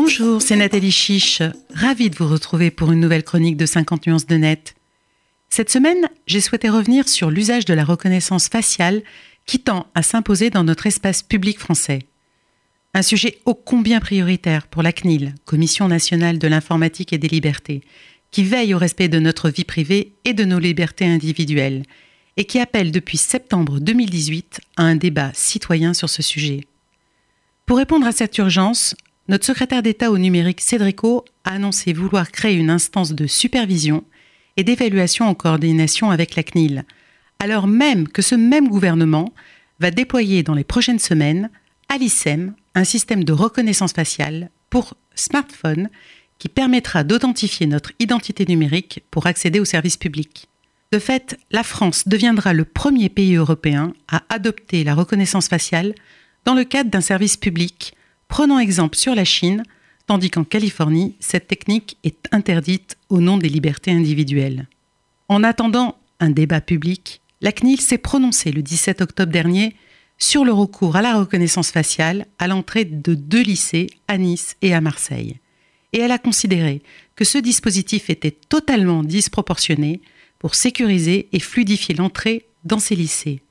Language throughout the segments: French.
Bonjour, c'est Nathalie Chiche. Ravie de vous retrouver pour une nouvelle chronique de 50 nuances de net. Cette semaine, j'ai souhaité revenir sur l'usage de la reconnaissance faciale qui tend à s'imposer dans notre espace public français. Un sujet ô combien prioritaire pour la CNIL, Commission nationale de l'informatique et des libertés, qui veille au respect de notre vie privée et de nos libertés individuelles, et qui appelle depuis septembre 2018 à un débat citoyen sur ce sujet. Pour répondre à cette urgence, notre secrétaire d'État au numérique Cédrico a annoncé vouloir créer une instance de supervision et d'évaluation en coordination avec la CNIL, alors même que ce même gouvernement va déployer dans les prochaines semaines à l'ISEM un système de reconnaissance faciale pour smartphone qui permettra d'authentifier notre identité numérique pour accéder aux services publics. De fait, la France deviendra le premier pays européen à adopter la reconnaissance faciale dans le cadre d'un service public, prenant exemple sur la Chine, tandis qu'en Californie, cette technique est interdite au nom des libertés individuelles. En attendant un débat public, la CNIL s'est prononcée le 17 octobre dernier sur le recours à la reconnaissance faciale à l'entrée de deux lycées à Nice et à Marseille. Et elle a considéré que ce dispositif était totalement disproportionné pour sécuriser et fluidifier l'entrée dans ces lycées.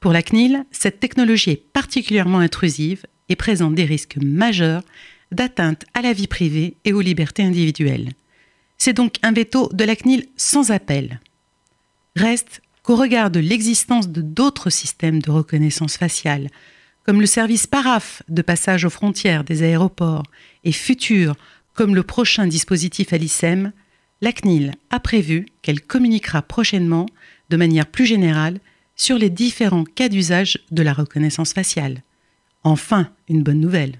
Pour la CNIL, cette technologie est particulièrement intrusive et présente des risques majeurs d'atteinte à la vie privée et aux libertés individuelles. C'est donc un veto de la CNIL sans appel. Reste qu'au regard de l'existence de d'autres systèmes de reconnaissance faciale, comme le service PARAF de passage aux frontières des aéroports et futurs comme le prochain dispositif à l'ISEM, la CNIL a prévu qu'elle communiquera prochainement, de manière plus générale, sur les différents cas d'usage de la reconnaissance faciale. Enfin, une bonne nouvelle.